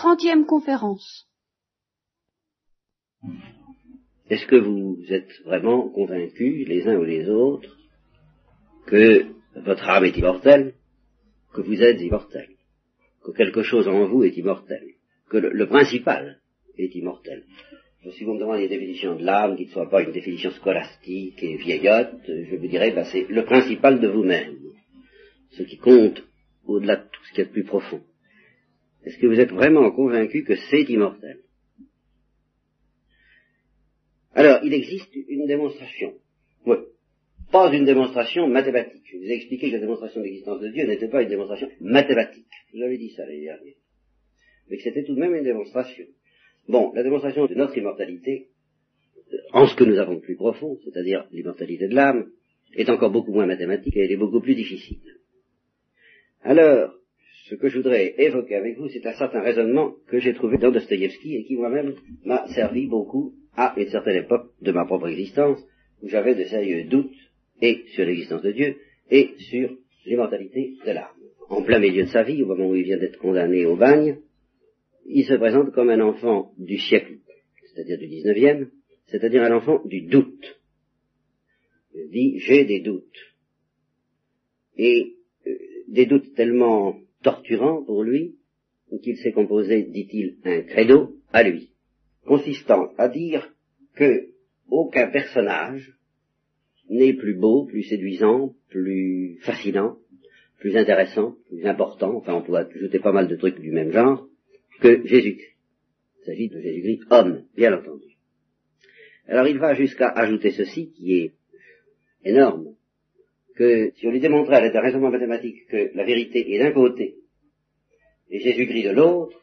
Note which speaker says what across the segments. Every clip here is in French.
Speaker 1: Trentième conférence.
Speaker 2: Est-ce que vous êtes vraiment convaincus, les uns ou les autres, que votre âme est immortelle, que vous êtes immortel, que quelque chose en vous est immortel, que le, principal est immortel? Si vous me demandez une définition de l'âme qui ne soit pas une définition scolastique et vieillotte, je vous dirais, bah, c'est le principal de vous-même, ce qui compte au-delà de tout ce qui est de plus profond. Est-ce que vous êtes vraiment convaincu que c'est immortel? Alors, il existe une démonstration. Oui. Pas une démonstration mathématique. Je vous ai expliqué que la démonstration de l'existence de Dieu n'était pas une démonstration mathématique. Vous avez dit ça l'année dernière. Mais que c'était tout de même une démonstration. Bon, la démonstration de notre immortalité, en ce que nous avons de plus profond, c'est-à-dire l'immortalité de l'âme, est encore beaucoup moins mathématique et elle est beaucoup plus difficile. Alors, ce que je voudrais évoquer avec vous, c'est un certain raisonnement que j'ai trouvé dans Dostoïevski et qui moi-même m'a servi beaucoup à une certaine époque de ma propre existence, où j'avais de sérieux doutes et sur l'existence de Dieu et sur l'immortalité de l'âme. En plein milieu de sa vie, au moment où il vient d'être condamné au bagne, il se présente comme un enfant du siècle, c'est-à-dire du 19e, c'est-à-dire un enfant du doute. Il dit, j'ai des doutes. Et euh, des doutes tellement torturants pour lui, qu'il s'est composé, dit-il, un credo à lui, consistant à dire que aucun personnage n'est plus beau, plus séduisant, plus fascinant, plus intéressant, plus important, enfin on pourrait ajouter pas mal de trucs du même genre, que Jésus-Christ. Il s'agit de Jésus-Christ homme, bien entendu. Alors il va jusqu'à ajouter ceci qui est énorme, que si on lui démontrait à l'aide raisonnement mathématique que la vérité est d'un côté et Jésus-Christ de l'autre,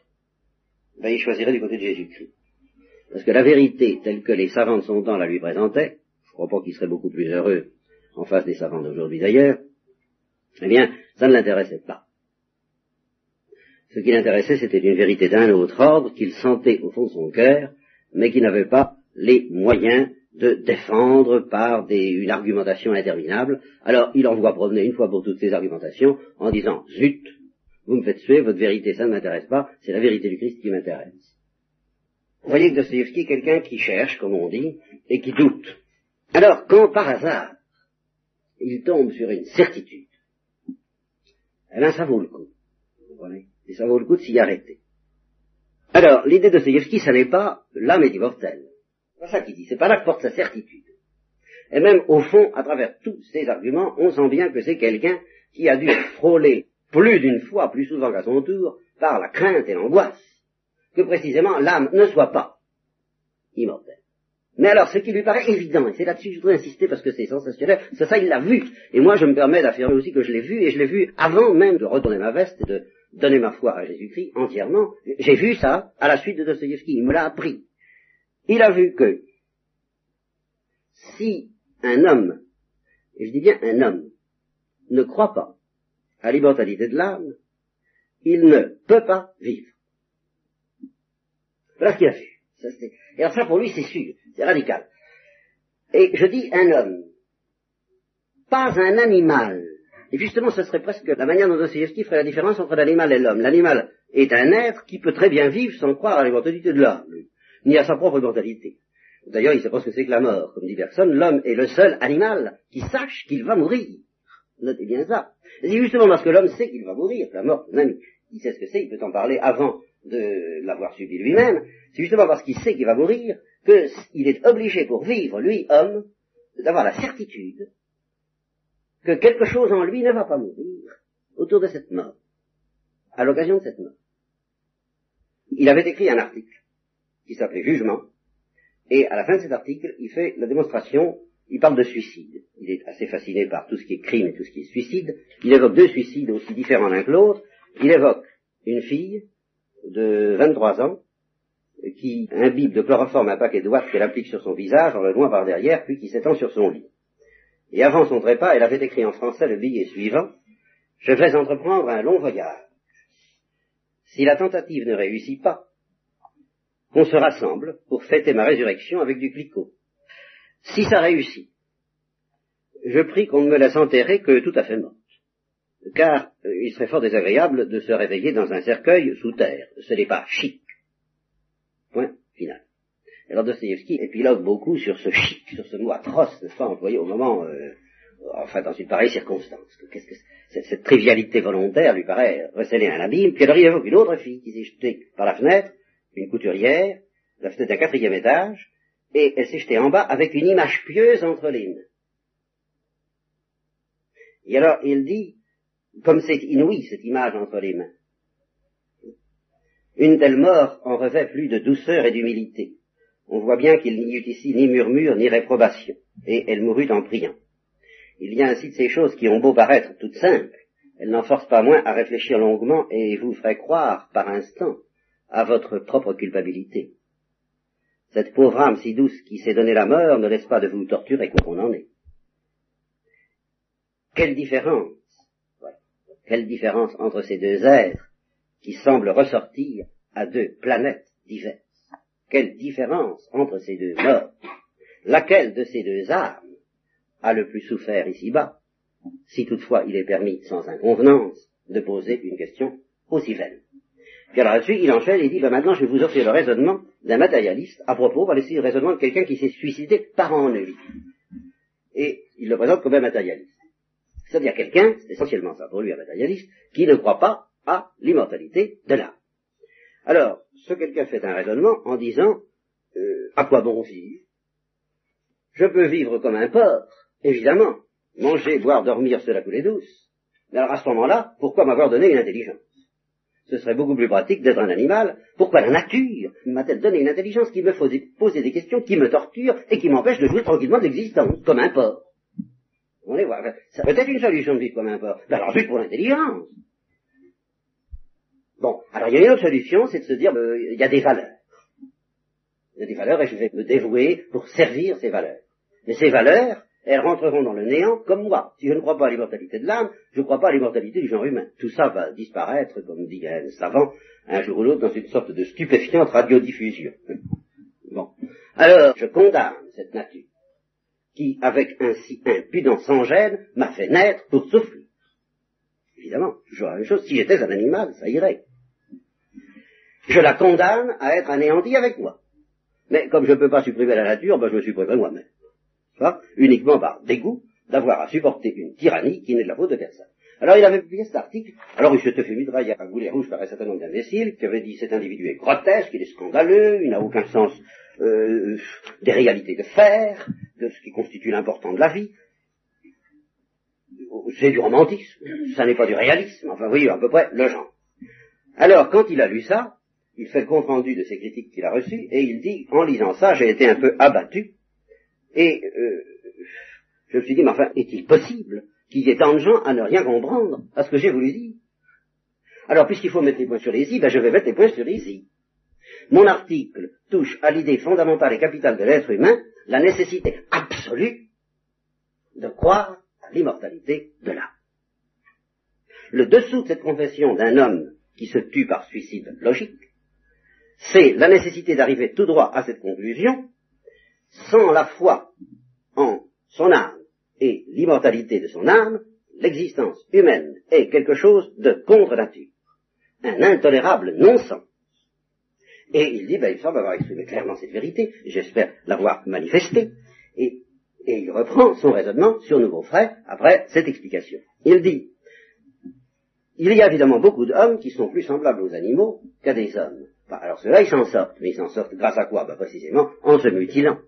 Speaker 2: ben il choisirait du côté de Jésus-Christ. Parce que la vérité telle que les savants de son temps la lui présentaient, je crois pas qu'il serait beaucoup plus heureux en face des savants d'aujourd'hui d'ailleurs, eh bien, ça ne l'intéressait pas. Ce qui l'intéressait, c'était une vérité d'un autre ordre qu'il sentait au fond de son cœur, mais qui n'avait pas les moyens de défendre par une argumentation interminable. Alors il envoie promener une fois pour toutes ces argumentations en disant Zut, vous me faites suer, votre vérité, ça ne m'intéresse pas, c'est la vérité du Christ qui m'intéresse. Vous voyez que Dostoevsky est quelqu'un qui cherche, comme on dit, et qui doute. Alors, quand par hasard, il tombe sur une certitude, eh bien ça vaut le coup. Vous voyez Et ça vaut le coup de s'y arrêter. Alors, l'idée de Dostoevsky, ça n'est pas l'âme est immortelle. C'est ça qu'il dit, c'est pas là que porte sa certitude. Et même, au fond, à travers tous ces arguments, on sent bien que c'est quelqu'un qui a dû être frôlé plus d'une fois, plus souvent qu'à son tour, par la crainte et l'angoisse, que précisément l'âme ne soit pas immortelle. Mais alors, ce qui lui paraît évident, et c'est là-dessus que je voudrais insister parce que c'est sensationnel, c'est ça, il l'a vu. Et moi, je me permets d'affirmer aussi que je l'ai vu, et je l'ai vu avant même de retourner ma veste et de donner ma foi à Jésus-Christ entièrement. J'ai vu ça à la suite de Dostoevsky, il me l'a appris. Il a vu que si un homme, et je dis bien un homme, ne croit pas à l'immortalité de l'âme, il ne peut pas vivre. Voilà ce qu'il a vu. et alors ça pour lui c'est sûr, c'est radical. Et je dis un homme, pas un animal. Et justement, ce serait presque la manière dont Dostoevsky ferait la différence entre l'animal et l'homme. L'animal est un être qui peut très bien vivre sans croire à l'immortalité de l'âme ni à sa propre mortalité. D'ailleurs, il sait pas ce que c'est que la mort. Comme dit personne, l'homme est le seul animal qui sache qu'il va mourir. Notez bien ça. C'est justement parce que l'homme sait qu'il va mourir, la mort, même, il sait ce que c'est, il peut en parler avant de l'avoir subi lui-même, c'est justement parce qu'il sait qu'il va mourir qu'il est obligé pour vivre, lui, homme, d'avoir la certitude que quelque chose en lui ne va pas mourir autour de cette mort, à l'occasion de cette mort. Il avait écrit un article qui s'appelait Jugement, et à la fin de cet article, il fait la démonstration, il parle de suicide. Il est assez fasciné par tout ce qui est crime et tout ce qui est suicide. Il évoque deux suicides aussi différents l'un que l'autre. Il évoque une fille de 23 ans qui imbibe de chloroforme un paquet de watts qu'elle applique sur son visage en le loin par derrière, puis qui s'étend sur son lit. Et avant son trépas, elle avait écrit en français le billet suivant Je vais entreprendre un long voyage. Si la tentative ne réussit pas, qu'on se rassemble pour fêter ma résurrection avec du cliquot. Si ça réussit, je prie qu'on ne me laisse enterrer que tout à fait morte. car euh, il serait fort désagréable de se réveiller dans un cercueil sous terre. Ce n'est pas chic. Point final. Alors Dostoevsky épilogue beaucoup sur ce chic, sur ce mot atroce, n'est-ce pas, employé au moment, euh, enfin dans une pareille circonstance. Que cette, cette, trivialité volontaire lui paraît receler un abîme. Puis alors il évoque une autre fille qui s'est jetée par la fenêtre, une couturière, la fenêtre d'un quatrième étage, et elle s'est jetée en bas avec une image pieuse entre les mains. Et alors il dit, comme c'est inouï cette image entre les mains, une telle mort en revêt plus de douceur et d'humilité. On voit bien qu'il n'y eut ici ni murmure ni réprobation, et elle mourut en priant. Il y a ainsi de ces choses qui ont beau paraître toutes simples, elles n'en forcent pas moins à réfléchir longuement et vous feraient croire, par instant, à votre propre culpabilité. Cette pauvre âme si douce qui s'est donné la mort ne laisse pas de vous torturer comme on en est. Quelle différence, quelle différence entre ces deux êtres qui semblent ressortir à deux planètes diverses? Quelle différence entre ces deux morts? Laquelle de ces deux âmes a le plus souffert ici-bas, si toutefois il est permis, sans inconvenance, de poser une question aussi vaine? Puis alors là-dessus, il enchaîne et dit, ben maintenant je vais vous offrir le raisonnement d'un matérialiste à propos, va laisser le raisonnement de quelqu'un qui s'est suicidé par ennui. Et il le présente comme un matérialiste. C'est-à-dire quelqu'un, c'est essentiellement ça pour lui un matérialiste, qui ne croit pas à l'immortalité de l'âme. Alors, ce quelqu'un fait un raisonnement en disant, euh, à quoi bon vivre? Je peux vivre comme un porc, évidemment. Manger, boire, dormir, cela couler douce. Mais alors à ce moment-là, pourquoi m'avoir donné une intelligence? Ce serait beaucoup plus pratique d'être un animal. Pourquoi la nature m'a-t-elle donné une intelligence qui me faisait poser des questions, qui me torture et qui m'empêche de jouir tranquillement de l'existence, comme un porc On les voit. Ça peut être une solution de vivre comme un porc. Mais alors juste pour l'intelligence. Bon, alors il y a une autre solution, c'est de se dire, euh, il y a des valeurs. Il y a des valeurs et je vais me dévouer pour servir ces valeurs. Mais ces valeurs, elles rentreront dans le néant comme moi. Si je ne crois pas à l'immortalité de l'âme, je ne crois pas à l'immortalité du genre humain. Tout ça va disparaître, comme dit un savant, un jour ou l'autre, dans une sorte de stupéfiante radiodiffusion. Bon. Alors, je condamne cette nature, qui, avec un si impudent sans gêne, m'a fait naître pour souffrir. Évidemment, toujours la même chose, si j'étais un animal, ça irait je la condamne à être anéantie avec moi. Mais comme je ne peux pas supprimer la nature, ben je me supprimerai moi-même. Uniquement par dégoût d'avoir à supporter une tyrannie qui n'est de la faute de personne. Alors il avait publié cet article, alors il s'était fait mitrailler à goulet rouge par un certain nombre d'imbéciles qui avaient dit cet individu est grotesque, il est scandaleux, il n'a aucun sens euh, des réalités de faire, de ce qui constitue l'important de la vie. C'est du romantisme, ça n'est pas du réalisme, enfin oui, à peu près le genre. Alors quand il a lu ça, il fait le compte rendu de ces critiques qu'il a reçues, et il dit, en lisant ça, j'ai été un peu abattu, et euh, je me suis dit, mais enfin, est-il possible qu'il y ait tant de gens à ne rien comprendre à ce que j'ai voulu dire? Alors, puisqu'il faut mettre les points sur les i, ben je vais mettre les points sur les i. Mon article touche à l'idée fondamentale et capitale de l'être humain, la nécessité absolue de croire à l'immortalité de l'âme. Le dessous de cette confession d'un homme qui se tue par suicide logique, c'est la nécessité d'arriver tout droit à cette conclusion, sans la foi en son âme et l'immortalité de son âme, l'existence humaine est quelque chose de contre-nature, un intolérable non-sens. Et il dit, ben, il semble avoir exprimé clairement cette vérité, j'espère l'avoir manifestée, et, il reprend son raisonnement sur nouveau frais après cette explication. Il dit, il y a évidemment beaucoup d'hommes qui sont plus semblables aux animaux qu'à des hommes. Alors ceux-là, ils s'en sortent. Mais ils s'en sortent grâce à quoi? Bah, Précisément en se mutilant.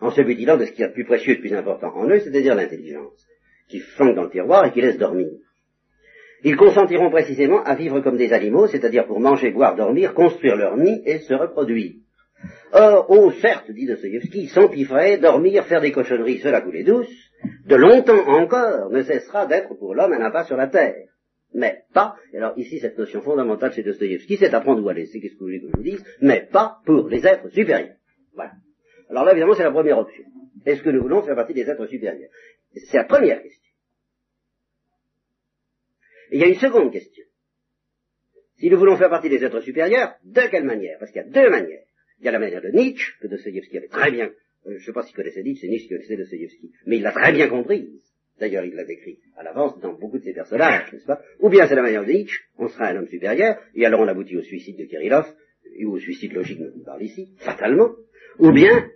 Speaker 2: En se mutilant de ce qui est le plus précieux et le plus important en eux, c'est-à-dire l'intelligence, qui flanque dans le tiroir et qui laisse dormir. Ils consentiront précisément à vivre comme des animaux, c'est-à-dire pour manger, boire, dormir, construire leur nid et se reproduire. Or, oh, certes, dit Dostoevsky, s'empiffrer, dormir, faire des cochonneries, cela couler douce, de longtemps encore ne cessera d'être pour l'homme un impasse sur la terre mais pas, et alors ici cette notion fondamentale chez Dostoïevski, c'est à prendre ou à laisser, qu'est-ce que vous voulez que je vous dise, mais pas pour les êtres supérieurs. Voilà. Alors là, évidemment, c'est la première option. Est-ce que nous voulons faire partie des êtres supérieurs? C'est la première question. Et il y a une seconde question. Si nous voulons faire partie des êtres supérieurs, de quelle manière? Parce qu'il y a deux manières. Il y a la manière de Nietzsche, que Dostoïevski avait très bien, euh, je ne sais pas s'il connaissait Nietzsche, c'est Nietzsche qui connaissait Dostoïevski, mais il l'a très bien comprise D'ailleurs, il l'a décrit à l'avance dans beaucoup de ses personnages, n'est-ce pas? Ou bien c'est la manière de Nietzsche, on sera un homme supérieur, et alors on aboutit au suicide de Kirillov, ou au suicide logique dont on parle ici, fatalement. Ou bien,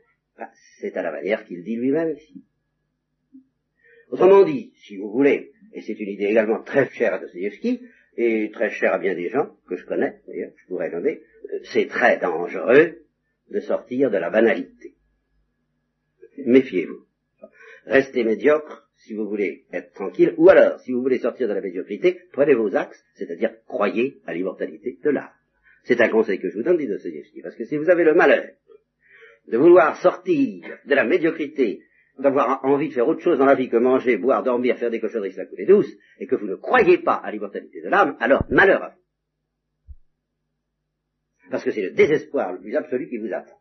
Speaker 2: c'est à la manière qu'il dit lui-même ici. Autrement dit, si vous voulez, et c'est une idée également très chère à Dostoevsky, et très chère à bien des gens que je connais, d'ailleurs, je pourrais nommer, euh, c'est très dangereux de sortir de la banalité. Méfiez-vous. Restez médiocre si vous voulez être tranquille, ou alors, si vous voulez sortir de la médiocrité, prenez vos axes, c'est-à-dire croyez à l'immortalité de l'âme. C'est un conseil que je vous donne, dit Dostoevsky, parce que si vous avez le malheur de vouloir sortir de la médiocrité, d'avoir envie de faire autre chose dans la vie que manger, boire, dormir, faire des cochonneries la coulée douce, et que vous ne croyez pas à l'immortalité de l'âme, alors malheur à vous. Parce que c'est le désespoir le plus absolu qui vous attend.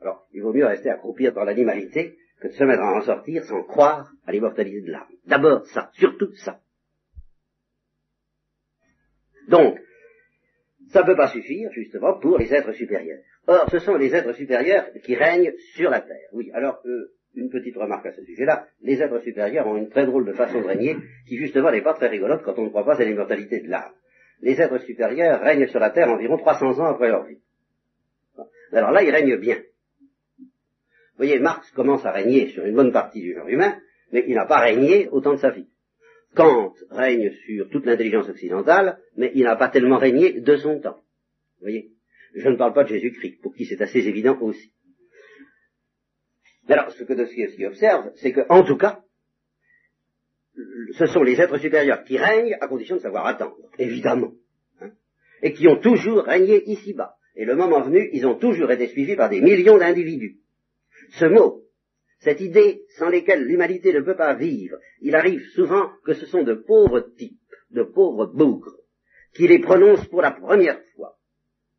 Speaker 2: Alors, il vaut mieux rester accroupir dans l'animalité que de se mettre à en sortir sans croire à l'immortalité de l'âme. D'abord ça, surtout ça. Donc, ça ne peut pas suffire, justement, pour les êtres supérieurs. Or, ce sont les êtres supérieurs qui règnent sur la terre. Oui, alors, euh, une petite remarque à ce sujet-là, les êtres supérieurs ont une très drôle de façon de régner, qui justement n'est pas très rigolote quand on ne croit pas à l'immortalité de l'âme. Les êtres supérieurs règnent sur la terre environ 300 ans après leur vie. Alors là, ils règnent bien. Vous voyez, Marx commence à régner sur une bonne partie du genre humain, mais il n'a pas régné au temps de sa vie. Kant règne sur toute l'intelligence occidentale, mais il n'a pas tellement régné de son temps. Vous voyez? Je ne parle pas de Jésus-Christ, pour qui c'est assez évident aussi. Mais alors, ce que Dostoevsky observe, c'est que, en tout cas, ce sont les êtres supérieurs qui règnent à condition de savoir attendre, évidemment, hein, et qui ont toujours régné ici-bas. Et le moment venu, ils ont toujours été suivis par des millions d'individus. Ce mot, cette idée sans lesquelles l'humanité ne peut pas vivre, il arrive souvent que ce sont de pauvres types, de pauvres bougres, qui les prononcent pour la première fois.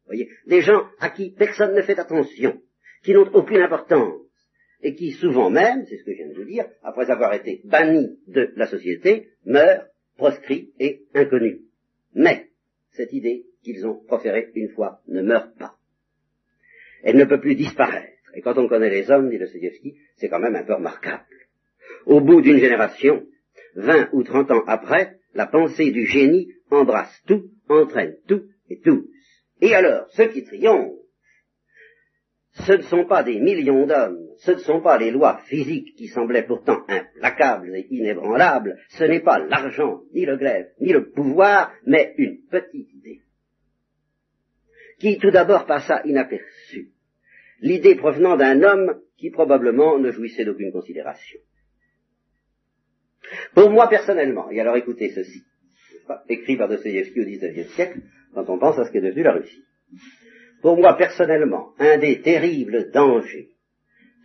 Speaker 2: Voyez, des gens à qui personne ne fait attention, qui n'ont aucune importance, et qui souvent même, c'est ce que je viens de vous dire, après avoir été bannis de la société, meurent, proscrits et inconnus. Mais cette idée qu'ils ont proférée une fois ne meurt pas. Elle ne peut plus disparaître. Et quand on connaît les hommes, dit Dostoevsky, c'est quand même un peu remarquable. Au bout d'une génération, vingt ou trente ans après, la pensée du génie embrasse tout, entraîne tout et tous. Et alors, ceux qui triomphent, ce ne sont pas des millions d'hommes, ce ne sont pas les lois physiques qui semblaient pourtant implacables et inébranlables, ce n'est pas l'argent, ni le glaive, ni le pouvoir, mais une petite idée, qui tout d'abord passa inaperçue l'idée provenant d'un homme qui probablement ne jouissait d'aucune considération. Pour moi personnellement, et alors écoutez ceci, écrit par Dostoevsky au XIXe siècle, quand on pense à ce qu'est devenu la Russie. Pour moi personnellement, un des terribles dangers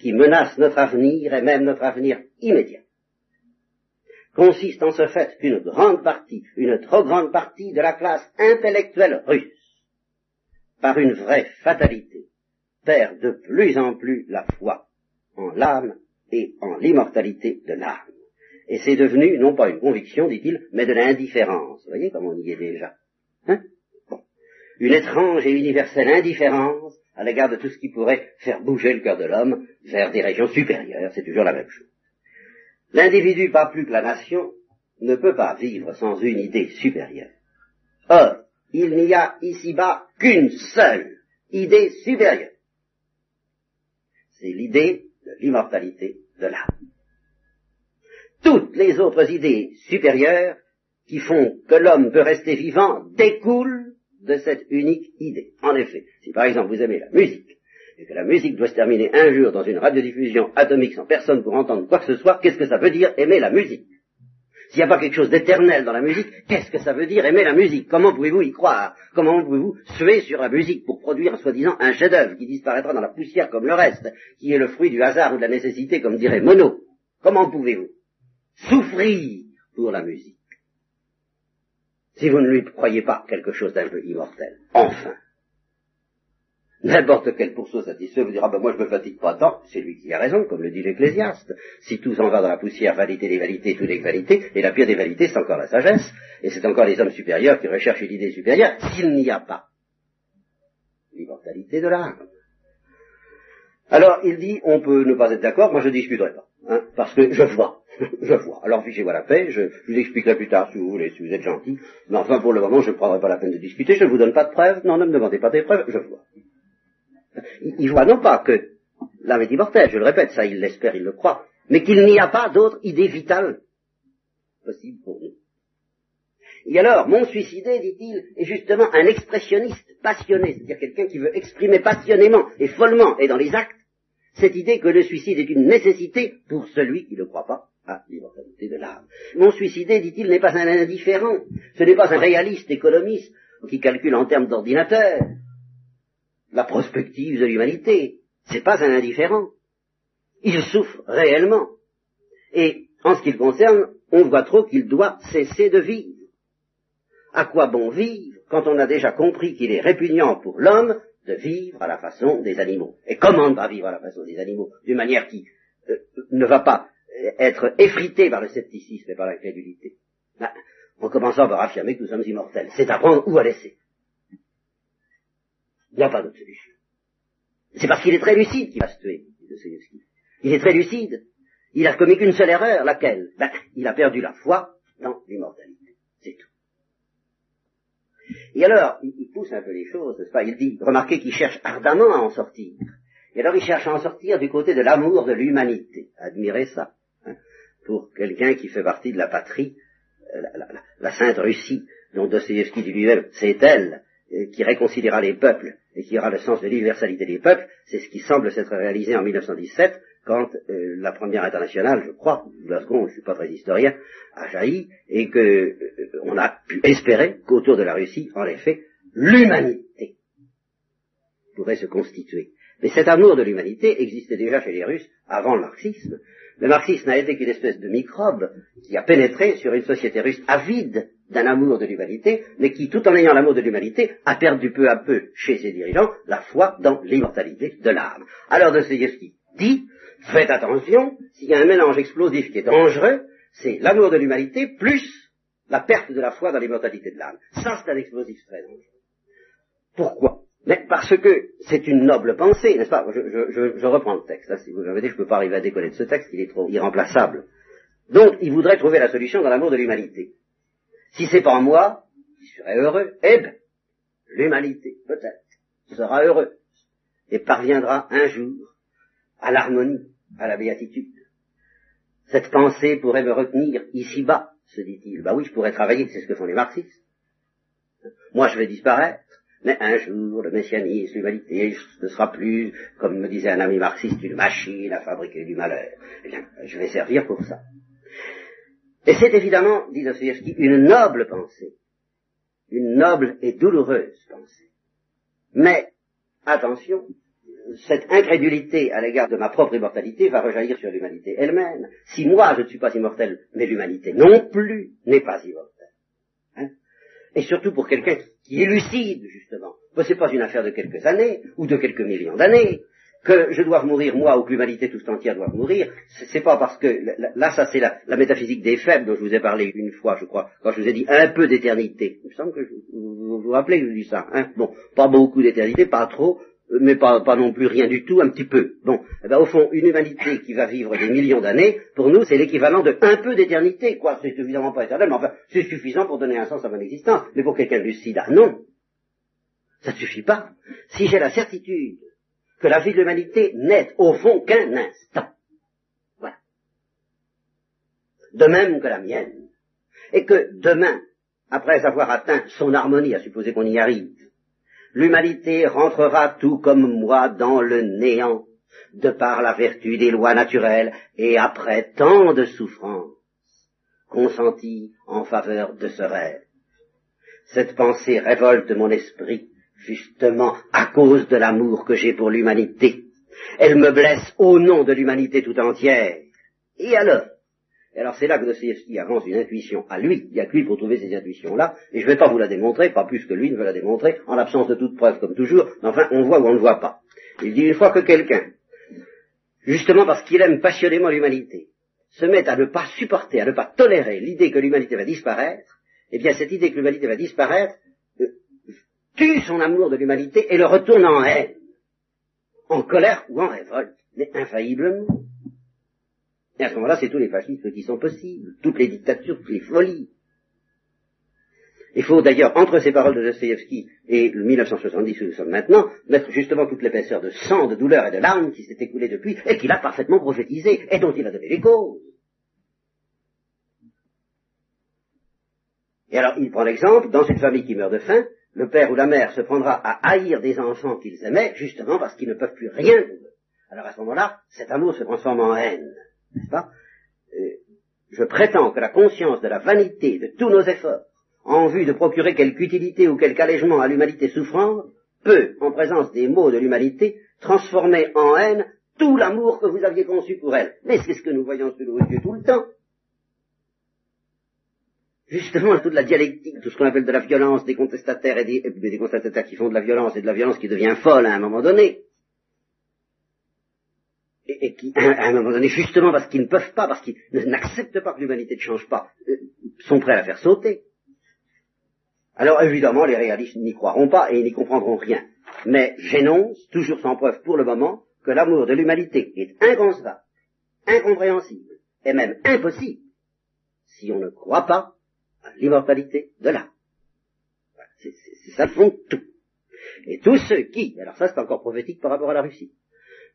Speaker 2: qui menacent notre avenir et même notre avenir immédiat consiste en ce fait qu'une grande partie, une trop grande partie de la classe intellectuelle russe, par une vraie fatalité, perd de plus en plus la foi en l'âme et en l'immortalité de l'âme. Et c'est devenu, non pas une conviction, dit-il, mais de l'indifférence. Vous voyez comme on y est déjà. Hein? Une étrange et universelle indifférence à l'égard de tout ce qui pourrait faire bouger le cœur de l'homme vers des régions supérieures. C'est toujours la même chose. L'individu, pas plus que la nation, ne peut pas vivre sans une idée supérieure. Or, il n'y a ici-bas qu'une seule idée supérieure c'est l'idée de l'immortalité de l'âme. Toutes les autres idées supérieures qui font que l'homme peut rester vivant découlent de cette unique idée. En effet, si par exemple vous aimez la musique, et que la musique doit se terminer un jour dans une radiodiffusion atomique sans personne pour entendre quoi que ce soit, qu'est-ce que ça veut dire aimer la musique? S'il n'y a pas quelque chose d'éternel dans la musique, qu'est-ce que ça veut dire aimer la musique? Comment pouvez-vous y croire? Comment pouvez-vous suer sur la musique pour produire, soi-disant, un chef-d'œuvre qui disparaîtra dans la poussière comme le reste, qui est le fruit du hasard ou de la nécessité, comme dirait Monod? Comment pouvez-vous souffrir pour la musique? Si vous ne lui croyez pas quelque chose d'un peu immortel. Enfin. N'importe quel pourceau satisfait vous dira, ben moi je me fatigue pas tant, c'est lui qui a raison, comme le dit l'Ecclésiaste. Si tout s'en va dans la poussière, validez les validités, toutes les validités, et la pire des validités, c'est encore la sagesse, et c'est encore les hommes supérieurs qui recherchent une idée supérieure, s'il n'y a pas l'immortalité de l'âme. Alors, il dit, on peut ne pas être d'accord, moi je discuterai pas, hein, parce que je vois je vois. Alors fichez-moi la paix, je, vous expliquerai plus tard si vous voulez, si vous êtes gentil. Mais enfin, pour le moment, je ne prendrai pas la peine de discuter, je ne vous donne pas de preuves. Non, ne me demandez pas des preuves, je vois. Il, voit non pas que l'âme est immortelle, je le répète, ça il l'espère, il le croit, mais qu'il n'y a pas d'autre idée vitale possible pour nous. Et alors, mon suicidé, dit-il, est justement un expressionniste passionné, c'est-à-dire quelqu'un qui veut exprimer passionnément et follement et dans les actes cette idée que le suicide est une nécessité pour celui qui ne croit pas à l'immortalité de l'âme. Mon suicidé, dit-il, n'est pas un indifférent, ce n'est pas un réaliste économiste qui calcule en termes d'ordinateur la prospective de l'humanité, c'est pas un indifférent. Il souffre réellement. Et en ce qui le concerne, on voit trop qu'il doit cesser de vivre. À quoi bon vivre quand on a déjà compris qu'il est répugnant pour l'homme de vivre à la façon des animaux Et comment ne pas vivre à la façon des animaux D'une manière qui euh, ne va pas être effritée par le scepticisme et par l'incrédulité? Ben, en commençant par affirmer que nous sommes immortels. C'est à prendre ou à laisser. Il n'y a pas d'autre solution. C'est parce qu'il est très lucide qu'il va se tuer, Il est très lucide. Il a commis qu'une seule erreur, laquelle? Ben, Il a perdu la foi dans l'immortalité. Et alors, il, pousse un peu les choses, n'est-ce pas? Il dit, remarquez qu'il cherche ardemment à en sortir. Et alors il cherche à en sortir du côté de l'amour de l'humanité. Admirez ça. Hein, pour quelqu'un qui fait partie de la patrie, euh, la, sainte Russie, dont Dostoevsky dit lui-même, c'est elle euh, qui réconciliera les peuples et qui aura le sens de l'universalité des peuples, c'est ce qui semble s'être réalisé en 1917 quand euh, la première internationale, je crois, la seconde, je ne suis pas très historien, a jailli et que euh, on a pu espérer qu'autour de la Russie, en effet, l'humanité pourrait se constituer. Mais cet amour de l'humanité existait déjà chez les Russes avant le marxisme. Le marxisme n'a été qu'une espèce de microbe qui a pénétré sur une société russe avide d'un amour de l'humanité, mais qui, tout en ayant l'amour de l'humanité, a perdu peu à peu chez ses dirigeants la foi dans l'immortalité de l'âme. Alors Dostoevsky dit, faites attention, s'il y a un mélange explosif qui est dangereux, c'est l'amour de l'humanité plus la perte de la foi dans l'immortalité de l'âme. Ça, c'est un explosif très dangereux. Pourquoi? Mais parce que c'est une noble pensée, n'est-ce pas? Je, reprends le texte. Hein, si vous m'avez dit, je ne peux pas arriver à décoller de ce texte, il est trop irremplaçable. Donc, il voudrait trouver la solution dans l'amour de l'humanité. Si c'est pas moi, qui serais heureux, eh bien, l'humanité, peut-être, sera heureuse et parviendra un jour à l'harmonie, à la béatitude. Cette pensée pourrait me retenir ici-bas, se dit-il. Bah oui, je pourrais travailler, c'est ce que font les marxistes. Moi, je vais disparaître, mais un jour, le messianisme, l'humanité, ne sera plus, comme me disait un ami marxiste, une machine à fabriquer du malheur. Eh bien, je vais servir pour ça. Et c'est évidemment, dit Dostoevsky, une noble pensée, une noble et douloureuse pensée. Mais, attention, cette incrédulité à l'égard de ma propre immortalité va rejaillir sur l'humanité elle-même. Si moi je ne suis pas immortel, mais l'humanité non plus n'est pas immortelle. Hein? Et surtout pour quelqu'un qui est lucide, justement. Ce n'est pas une affaire de quelques années, ou de quelques millions d'années que je dois mourir moi ou que l'humanité tout entière doit mourir, c'est pas parce que là ça c'est la, métaphysique des faibles dont je vous ai parlé une fois, je crois, quand je vous ai dit un peu d'éternité. Il me semble que vous vous, rappelez que je dis ça. Hein? Bon, pas beaucoup d'éternité, pas trop, mais pas, pas, non plus rien du tout, un petit peu. Bon, eh ben, au fond, une humanité qui va vivre des millions d'années, pour nous, c'est l'équivalent de un peu d'éternité, quoi. C'est évidemment pas éternel, mais enfin, c'est suffisant pour donner un sens à mon existence. Mais pour quelqu'un de lucide, ah non, ça ne suffit pas. Si j'ai la certitude que la vie de l'humanité n'est au fond qu'un instant. Voilà. De même que la mienne. Et que demain, après avoir atteint son harmonie, à supposer qu'on y arrive, l'humanité rentrera tout comme moi dans le néant, de par la vertu des lois naturelles, et après tant de souffrances, consenties en faveur de ce rêve. Cette pensée révolte mon esprit, justement à cause de l'amour que j'ai pour l'humanité. Elle me blesse au nom de l'humanité tout entière. Et alors? Et alors c'est là que Dostoevsky avance une intuition à lui, il n'y a que lui pour trouver ces intuitions-là, et je ne vais pas vous la démontrer, pas plus que lui ne veut la démontrer, en l'absence de toute preuve comme toujours, mais enfin on voit ou on ne voit pas. Il dit une fois que quelqu'un, justement parce qu'il aime passionnément l'humanité, se met à ne pas supporter, à ne pas tolérer l'idée que l'humanité va disparaître, eh bien cette idée que l'humanité va disparaître tue son amour de l'humanité et le retourne en haine, en colère ou en révolte, mais infailliblement. Et à ce moment-là, c'est tous les fascismes qui sont possibles, toutes les dictatures, toutes les folies. Il faut d'ailleurs, entre ces paroles de Dostoevsky et le 1970 où nous sommes maintenant, mettre justement toute l'épaisseur de sang, de douleur et de larmes qui s'est écoulée depuis et qu'il a parfaitement prophétisé et dont il a donné les causes. Et alors, il prend l'exemple, dans une famille qui meurt de faim, le père ou la mère se prendra à haïr des enfants qu'ils aimaient, justement parce qu'ils ne peuvent plus rien Alors à ce moment-là, cet amour se transforme en haine, n'est-ce pas? Euh, Je prétends que la conscience de la vanité de tous nos efforts, en vue de procurer quelque utilité ou quelque allègement à l'humanité souffrante, peut, en présence des maux de l'humanité, transformer en haine tout l'amour que vous aviez conçu pour elle. Mais c'est ce que nous voyons sous nos yeux tout le temps justement toute la dialectique, tout ce qu'on appelle de la violence des contestataires et des, contestataires qui font de la violence et de la violence qui devient folle à un moment donné, et, qui, à un moment donné, justement parce qu'ils ne peuvent pas, parce qu'ils n'acceptent pas que l'humanité ne change pas, euh, sont prêts à la faire sauter. Alors évidemment, les réalistes n'y croiront pas et n'y comprendront rien. Mais j'énonce, toujours sans preuve pour le moment, que l'amour de l'humanité est inconcevable, incompréhensible, et même impossible, si on ne croit pas l'immortalité de l'âme. Ça le fond tout. Et tous ceux qui, alors ça c'est encore prophétique par rapport à la Russie,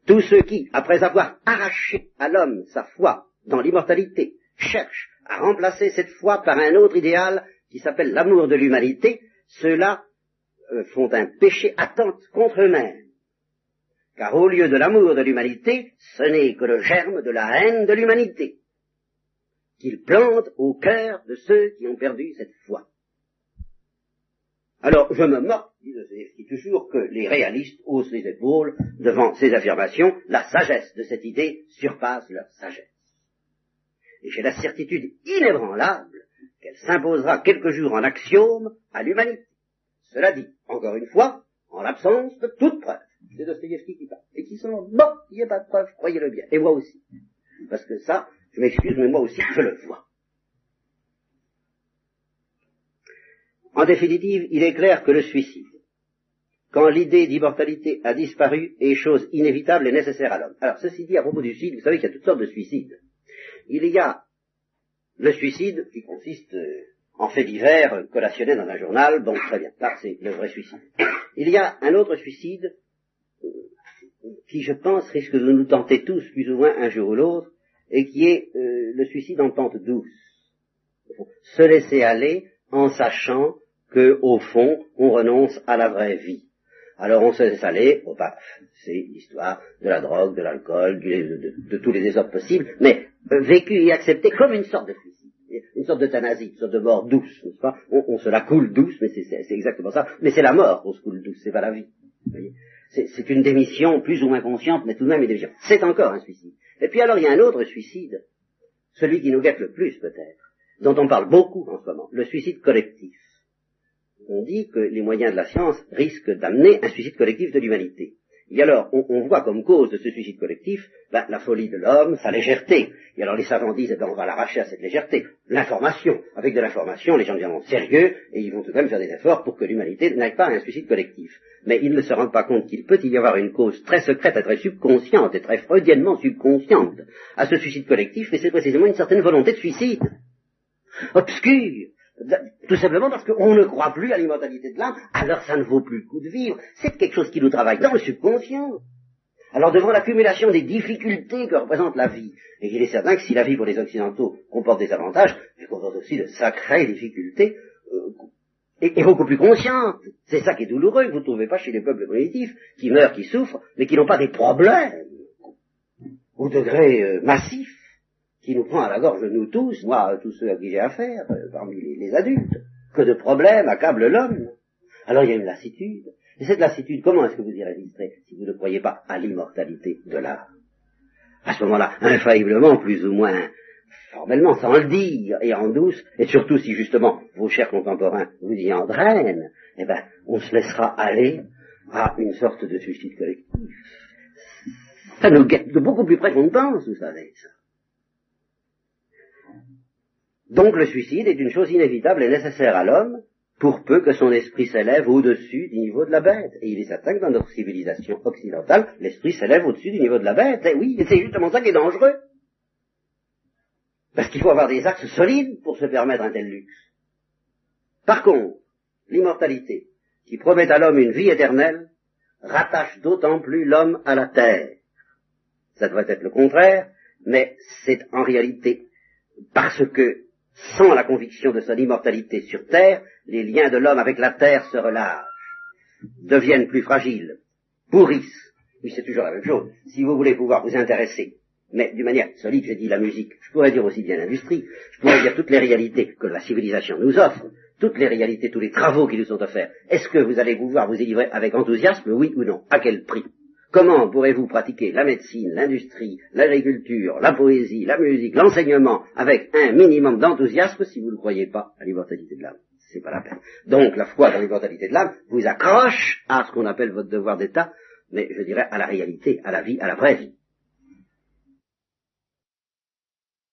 Speaker 2: tous ceux qui, après avoir arraché à l'homme sa foi dans l'immortalité, cherchent à remplacer cette foi par un autre idéal qui s'appelle l'amour de l'humanité, ceux-là euh, font un péché attente contre eux-mêmes. Car au lieu de l'amour de l'humanité, ce n'est que le germe de la haine de l'humanité qu'il plante au cœur de ceux qui ont perdu cette foi. Alors, je me moque, dit toujours, que les réalistes haussent les épaules devant ces affirmations. La sagesse de cette idée surpasse leur sagesse. Et j'ai la certitude inébranlable qu'elle s'imposera quelques jours en axiome à l'humanité. Cela dit, encore une fois, en l'absence de toute preuve. C'est Dostoevsky qui parle. Et qui sont, bon, il n'y a pas de preuve, croyez-le bien. Et moi aussi. Parce que ça, je m'excuse, mais moi aussi, je le vois. En définitive, il est clair que le suicide, quand l'idée d'immortalité a disparu, est chose inévitable et nécessaire à l'homme. Alors, ceci dit, à propos du suicide, vous savez qu'il y a toutes sortes de suicides. Il y a le suicide qui consiste euh, en fait divers collationné dans un journal, bon, très bien, là c'est le vrai suicide. Il y a un autre suicide euh, qui, je pense, risque de nous tenter tous, plus ou moins un jour ou l'autre, et qui est euh, le suicide en pente douce. Se laisser aller en sachant que, au fond, on renonce à la vraie vie. Alors on se laisse aller paf. C'est l'histoire de la drogue, de l'alcool, de, tous les désordres possibles, mais euh, vécu et accepté comme une sorte de suicide, une sorte d'euthanasie, une sorte de mort douce, n'est-ce pas? On, se la coule douce, mais c'est exactement ça. Mais c'est la mort qu'on se coule douce, c'est pas la vie. C'est une démission plus ou moins consciente, mais tout de même une démission. C'est encore un suicide. Et puis alors il y a un autre suicide, celui qui nous guette le plus peut-être, dont on parle beaucoup en ce moment, le suicide collectif. On dit que les moyens de la science risquent d'amener un suicide collectif de l'humanité. Et alors, on, voit comme cause de ce suicide collectif ben, la folie de l'homme, sa légèreté. Et alors les savants disent, eh ben, on va l'arracher à cette légèreté. L'information. Avec de l'information, les gens deviendront sérieux et ils vont tout de même faire des efforts pour que l'humanité n'aille pas à un suicide collectif. Mais ils ne se rendent pas compte qu'il peut y avoir une cause très secrète et très subconsciente et très freudiennement subconsciente à ce suicide collectif, et c'est précisément une certaine volonté de suicide. Obscure, tout simplement parce qu'on ne croit plus à l'immortalité de l'âme, alors ça ne vaut plus le coup de vivre. C'est quelque chose qui nous travaille dans le subconscient. Alors devant l'accumulation des difficultés que représente la vie, et il est certain que si la vie pour les Occidentaux comporte des avantages, elle comporte aussi de sacrées difficultés, euh, et, beaucoup plus conscientes. C'est ça qui est douloureux, que vous ne trouvez pas chez les peuples primitifs, qui meurent, qui souffrent, mais qui n'ont pas des problèmes au degré euh, massif qui nous prend à la gorge, nous tous, moi, tous ceux à qui j'ai affaire, euh, parmi les, adultes, que de problèmes accable l'homme. Alors il y a une lassitude. Et cette lassitude, comment est-ce que vous y résisterez si vous ne croyez pas à l'immortalité de l'âme À ce moment-là, infailliblement, plus ou moins formellement, sans le dire, et en douce, et surtout si justement vos chers contemporains vous y entraînent, eh ben, on se laissera aller à une sorte de suicide collectif. Ça nous guette de beaucoup plus près qu'on ne pense, vous savez, ça. Donc le suicide est une chose inévitable et nécessaire à l'homme, pour peu que son esprit s'élève au-dessus du niveau de la bête. Et il est certain que dans notre civilisation occidentale, l'esprit s'élève au-dessus du niveau de la bête. Et oui, c'est justement ça qui est dangereux. Parce qu'il faut avoir des axes solides pour se permettre un tel luxe. Par contre, l'immortalité, qui promet à l'homme une vie éternelle, rattache d'autant plus l'homme à la terre. Ça devrait être le contraire, mais c'est en réalité parce que sans la conviction de son immortalité sur terre, les liens de l'homme avec la terre se relâchent, deviennent plus fragiles, pourrissent. Oui, c'est toujours la même chose. Si vous voulez pouvoir vous intéresser, mais d'une manière solide, j'ai dit la musique, je pourrais dire aussi bien l'industrie, je pourrais dire toutes les réalités que la civilisation nous offre, toutes les réalités, tous les travaux qui nous sont offerts. Est-ce que vous allez pouvoir vous y livrer avec enthousiasme, oui ou non? À quel prix? Comment pourrez-vous pratiquer la médecine, l'industrie, l'agriculture, la poésie, la musique, l'enseignement avec un minimum d'enthousiasme si vous ne croyez pas à l'immortalité de l'âme? C'est pas la peine. Donc la foi dans l'immortalité de l'âme vous accroche à ce qu'on appelle votre devoir d'État, mais je dirais à la réalité, à la vie, à la vraie vie.